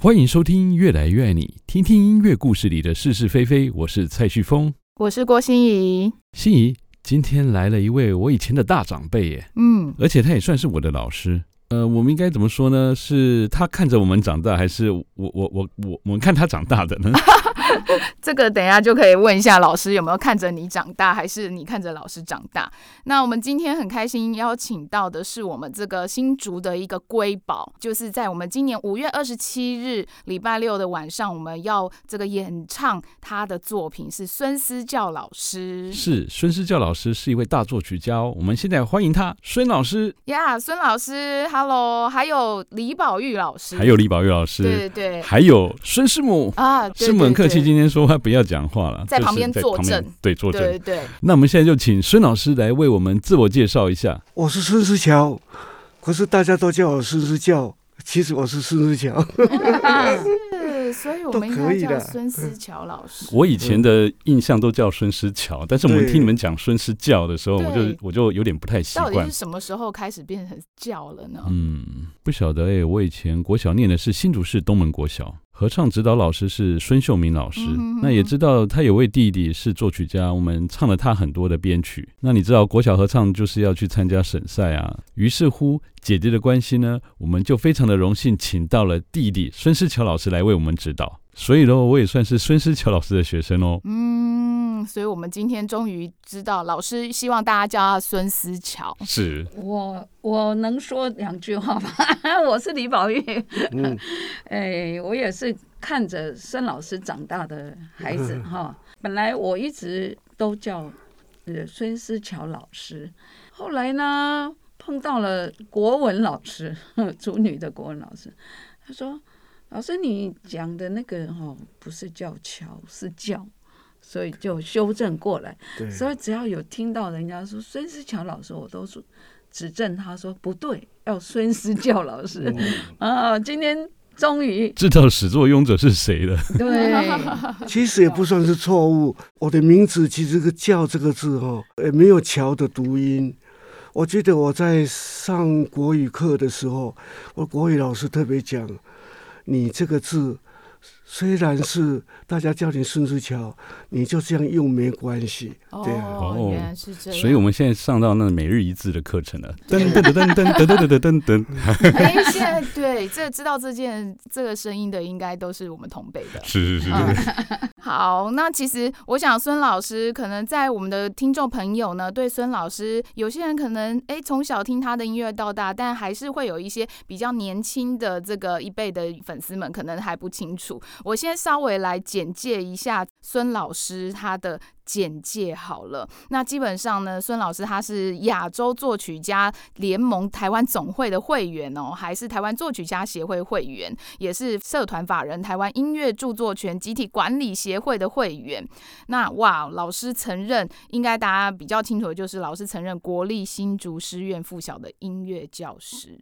欢迎收听《越来越爱你》，听听音乐故事里的是是非非。我是蔡旭峰，我是郭心怡。心怡，今天来了一位我以前的大长辈耶，嗯，而且他也算是我的老师。呃，我们应该怎么说呢？是他看着我们长大，还是我我我我我们看他长大的呢？这个等一下就可以问一下老师有没有看着你长大，还是你看着老师长大？那我们今天很开心邀请到的是我们这个新竹的一个瑰宝，就是在我们今年五月二十七日礼拜六的晚上，我们要这个演唱他的作品是孙思教老师。是孙思教老师是一位大作曲家哦，我们现在欢迎他，孙老师。呀，孙老师。Hello，还有李宝玉老师，还有李宝玉老师，对对对，还有孙师母啊，师母很客气，今天说话不要讲话了，在旁边坐镇，对，坐镇，对对对。那我们现在就请孙老师来为我们自我介绍一下。我是孙思乔，可是大家都叫我孙思教，其实我是孙思乔。所以我们应该叫孙思乔老师。我以前的印象都叫孙思乔，但是我们听你们讲孙思教的时候，我就我就有点不太习惯。到底是什么时候开始变成教了呢？嗯，不晓得哎、欸。我以前国小念的是新竹市东门国小，合唱指导老师是孙秀明老师。嗯、哼哼那也知道他有位弟弟是作曲家，我们唱了他很多的编曲。那你知道国小合唱就是要去参加省赛啊。于是乎，姐姐的关系呢，我们就非常的荣幸，请到了弟弟孙思乔老师来为我们指导。所以呢，我也算是孙思乔老师的学生哦。嗯，所以我们今天终于知道，老师希望大家叫他孙思乔。是我，我能说两句话吗？我是李宝玉。嗯，哎，我也是看着孙老师长大的孩子 哈。本来我一直都叫呃孙思乔老师，后来呢碰到了国文老师，主女的国文老师，他说。老师，你讲的那个哈不是叫乔，是教，所以就修正过来。对所以只要有听到人家说孙思乔老师，我都是指正他说不对，要孙思教老师。嗯、啊，今天终于知道始作俑者是谁了。对，其实也不算是错误。我的名字其实这个“教”这个字哈，也没有“乔”的读音。我记得我在上国语课的时候，我国语老师特别讲。你这个字。虽然是大家叫你孙思乔，你就这样用没关系，对啊。哦，原来是这样。所以我们现在上到那每日一字的课程了。噔噔噔噔噔噔噔噔噔。哎，现在对这知道这件这个声音的，应该都是我们同辈的。是是是。嗯、好，那其实我想孙老师可能在我们的听众朋友呢，对孙老师有些人可能哎从小听他的音乐到大，但还是会有一些比较年轻的这个一辈的粉丝们可能还不清楚。我先稍微来简介一下孙老师他的简介好了。那基本上呢，孙老师他是亚洲作曲家联盟台湾总会的会员哦，还是台湾作曲家协会会员，也是社团法人台湾音乐著作权集体管理协会的会员。那哇，老师曾任应该大家比较清楚的就是老师曾任国立新竹师院附小的音乐教师。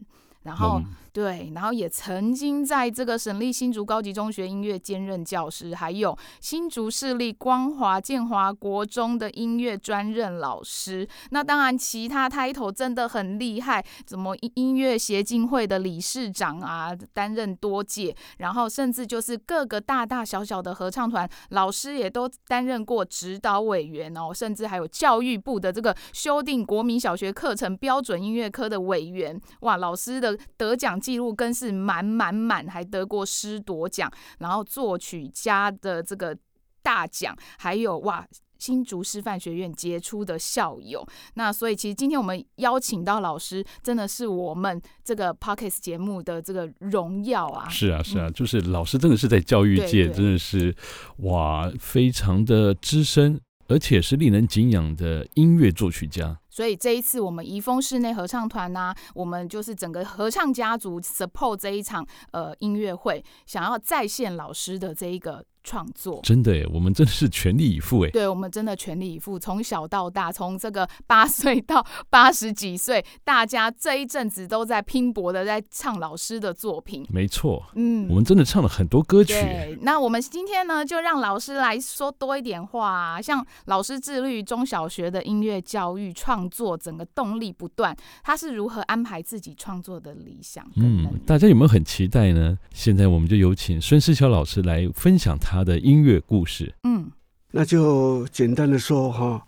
然后、嗯、对，然后也曾经在这个省立新竹高级中学音乐兼任教师，还有新竹市立光华建华国中的音乐专任老师。那当然，其他 title 真的很厉害，怎么音乐协进会的理事长啊，担任多届，然后甚至就是各个大大小小的合唱团老师也都担任过指导委员哦，甚至还有教育部的这个修订国民小学课程标准音乐科的委员。哇，老师的。得奖记录更是满满满，还得过诗铎奖，然后作曲家的这个大奖，还有哇，新竹师范学院杰出的校友。那所以其实今天我们邀请到老师，真的是我们这个 Podcast 节目的这个荣耀啊！是啊，是啊，就是老师真的是在教育界真的是哇，非常的资深，而且是令人敬仰的音乐作曲家。所以这一次我们怡丰室内合唱团呢、我们就是整个合唱家族 support 这一场呃音乐会，想要再现老师的这一个创作。真的耶，我们真的是全力以赴哎。对，我们真的全力以赴，从小到大，从这个八岁到 八十几岁，大家这一阵子都在拼搏的在唱老师的作品。没错，嗯，我们真的唱了很多歌曲。对，那我们今天呢，就让老师来说多一点话啊。像老师致力于中小学的音乐教育创作，整个动力不断，他是如何安排自己创作的理想？嗯，大家有没有很期待呢？现在我们就有请孙思乔老师来分享他的音乐故事。嗯，那就简单的说哈，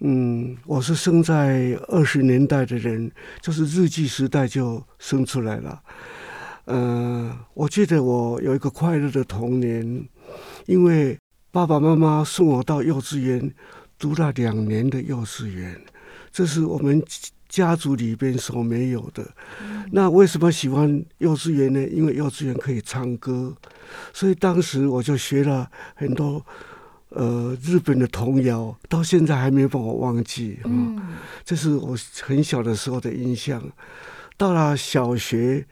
嗯，我是生在二十年代的人，就是日记时代就生出来了。呃，我记得我有一个快乐的童年，因为爸爸妈妈送我到幼稚园读了两年的幼稚园，这是我们家族里边所没有的。那为什么喜欢幼稚园呢？因为幼稚园可以唱歌，所以当时我就学了很多呃日本的童谣，到现在还没把我忘记啊。这是我很小的时候的印象。到了小学。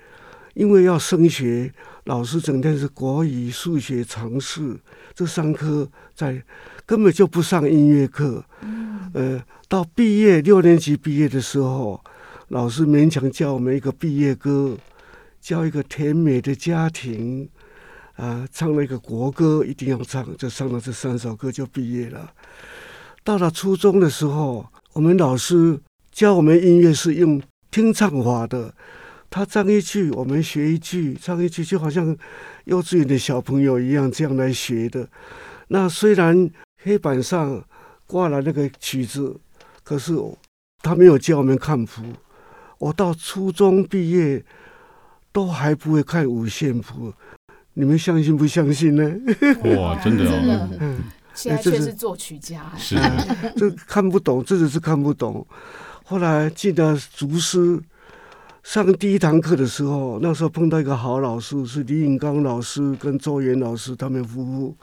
因为要升学，老师整天是国语、数学、常识这三科，在根本就不上音乐课。呃，到毕业六年级毕业的时候，老师勉强教我们一个毕业歌，教一个甜美的家庭，啊，唱了一个国歌，一定要唱，就唱了这三首歌就毕业了。到了初中的时候，我们老师教我们音乐是用听唱法的。他唱一句，我们学一句；唱一句，就好像幼稚园的小朋友一样这样来学的。那虽然黑板上挂了那个曲子，可是他没有教我们看谱。我到初中毕业都还不会看五线谱，你们相信不相信呢？哇，真的哦！嗯，现在却是作曲家，是 这看不懂，真的是看不懂。后来记得读诗。上第一堂课的时候，那时候碰到一个好老师，是李永刚老师跟周元老师他们夫妇。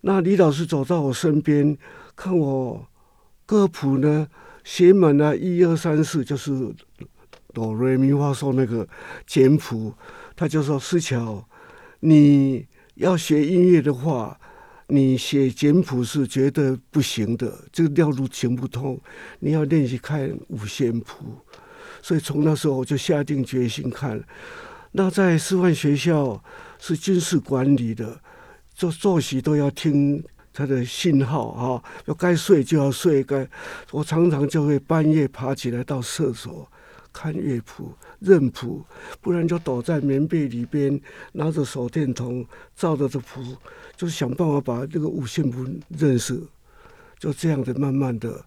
那李老师走到我身边，看我歌谱呢写满了一二三四，就是哆瑞咪发嗦那个简谱，他就说：“思乔，你要学音乐的话，你写简谱是绝对不行的，这个调路行不通，你要练习看五线谱。”所以从那时候我就下定决心看。那在师范学校是军事管理的，做作息都要听他的信号啊，要该睡就要睡，该我常常就会半夜爬起来到厕所看乐谱认谱，不然就躲在棉被里边拿着手电筒照着这谱，就是想办法把这个五线谱认识，就这样的慢慢的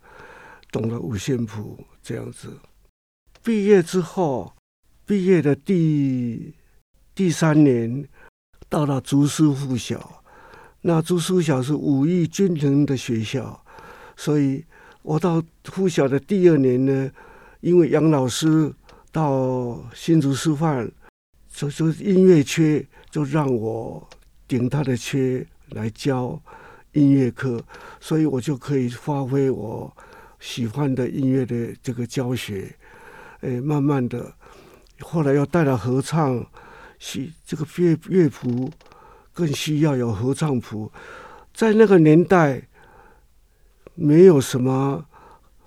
懂了五线谱这样子。毕业之后，毕业的第第三年，到了竹师附小。那竹师附小是五艺均衡的学校，所以我到附小的第二年呢，因为杨老师到新竹师范，所以说音乐缺，就让我顶他的缺来教音乐课，所以我就可以发挥我喜欢的音乐的这个教学。哎，慢慢的，后来又带了合唱，需这个乐乐谱更需要有合唱谱。在那个年代，没有什么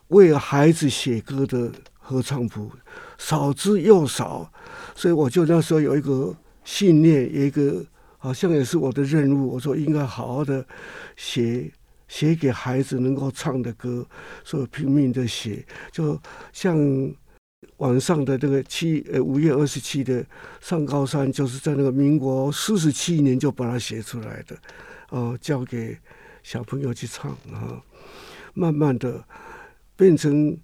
为孩子写歌的合唱谱，少之又少。所以我就那时候有一个信念，有一个好像也是我的任务。我说应该好好的写写给孩子能够唱的歌，所以拼命的写，就像。晚上的这个七呃五月二十七的上高山，就是在那个民国四十七年就把它写出来的，哦，交给小朋友去唱啊，慢慢的变成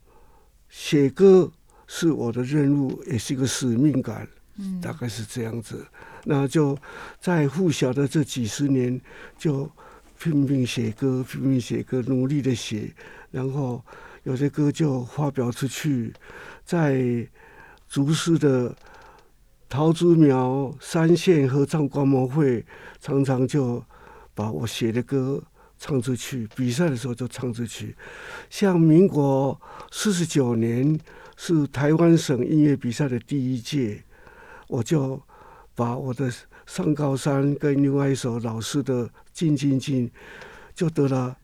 写歌是我的任务，也是一个使命感，大概是这样子。那就在附小的这几十年，就拼命写歌，拼命写歌，努力的写，然后有些歌就发表出去。在竹师的桃竹苗三线合唱观摩会，常常就把我写的歌唱出去。比赛的时候就唱出去。像民国四十九年是台湾省音乐比赛的第一届，我就把我的上高山跟另外一首老师的《静静静》，就得了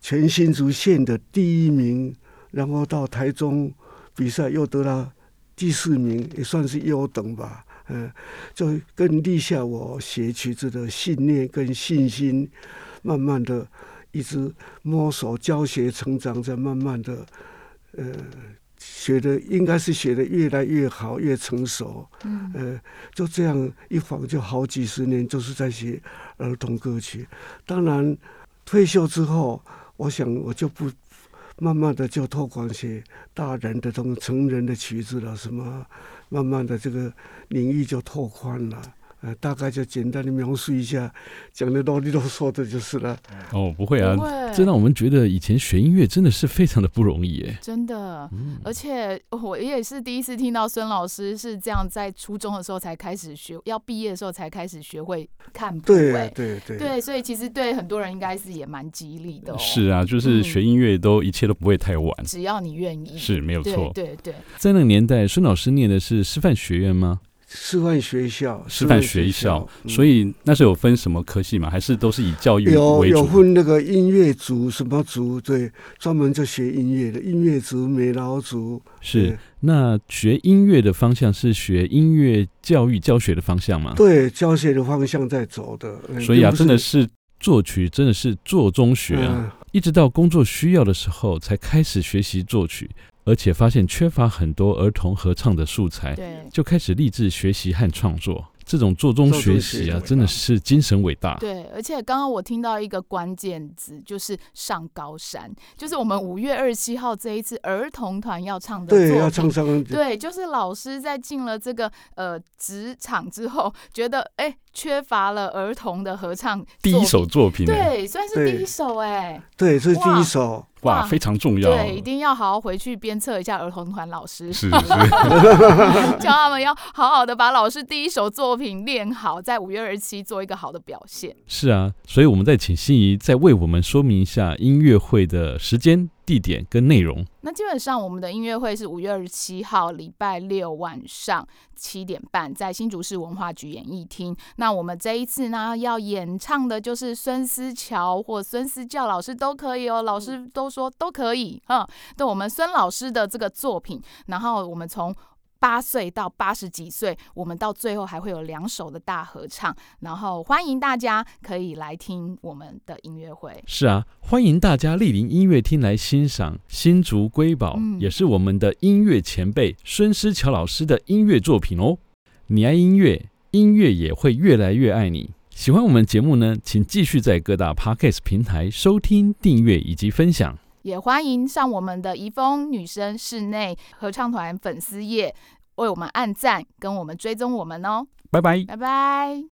全新竹县的第一名，然后到台中比赛又得了第四名，也算是优等吧。嗯，就更立下我写曲子的信念跟信心，慢慢的一直摸索教学成长，在慢慢的呃。学的应该是学的越来越好，越成熟。嗯，呃，就这样一晃就好几十年，就是在写儿童歌曲。当然，退休之后，我想我就不慢慢的就拓宽些大人的这种成人的曲子了，什么慢慢的这个领域就拓宽了。呃，大概就简单的描述一下，讲的啰里啰嗦的就是了。哦，不会啊，会这让我们觉得以前学音乐真的是非常的不容易耶。真的，嗯、而且我也是第一次听到孙老师是这样，在初中的时候才开始学，要毕业的时候才开始学会看谱。对对对对，所以其实对很多人应该是也蛮激励的、哦。是啊，就是学音乐都、嗯、一切都不会太晚，只要你愿意，是没有错。对对对，在那个年代，孙老师念的是师范学院吗？师范学校，师范学校，所以那时候有分什么科系吗？还是都是以教育为主？有有分那个音乐组，什么组？对，专门就学音乐的音乐组、美劳组。是，那学音乐的方向是学音乐教育教学的方向吗？对，教学的方向在走的。所以啊，真的是作曲，真的是做中学啊，一直到工作需要的时候才开始学习作曲。而且发现缺乏很多儿童合唱的素材，对，就开始立志学习和创作。这种做中学习啊，真的是精神伟大。对，而且刚刚我听到一个关键字，就是上高山，就是我们五月二十七号这一次儿童团要唱的。对，要唱上。对，就是老师在进了这个呃职场之后，觉得哎、欸、缺乏了儿童的合唱第一首作品，对，算是第一首哎，对，这是第一首。哇，非常重要！对，一定要好好回去鞭策一下儿童团老师，是，是 叫他们要好好的把老师第一首作品练好，在五月二十七做一个好的表现。是啊，所以我们再请心怡再为我们说明一下音乐会的时间。地点跟内容，那基本上我们的音乐会是五月二十七号礼拜六晚上七点半，在新竹市文化局演艺厅。那我们这一次呢，要演唱的就是孙思乔或孙思教老师都可以哦，老师都说都可以嗯。对，我们孙老师的这个作品，然后我们从。八岁到八十几岁，我们到最后还会有两首的大合唱，然后欢迎大家可以来听我们的音乐会。是啊，欢迎大家莅临音乐厅来欣赏新竹瑰宝，嗯、也是我们的音乐前辈孙思乔老师的音乐作品哦。你爱音乐，音乐也会越来越爱你。喜欢我们节目呢，请继续在各大 Podcast 平台收听、订阅以及分享。也欢迎上我们的怡丰女生室内合唱团粉丝页，为我们按赞，跟我们追踪我们哦。拜拜，拜拜。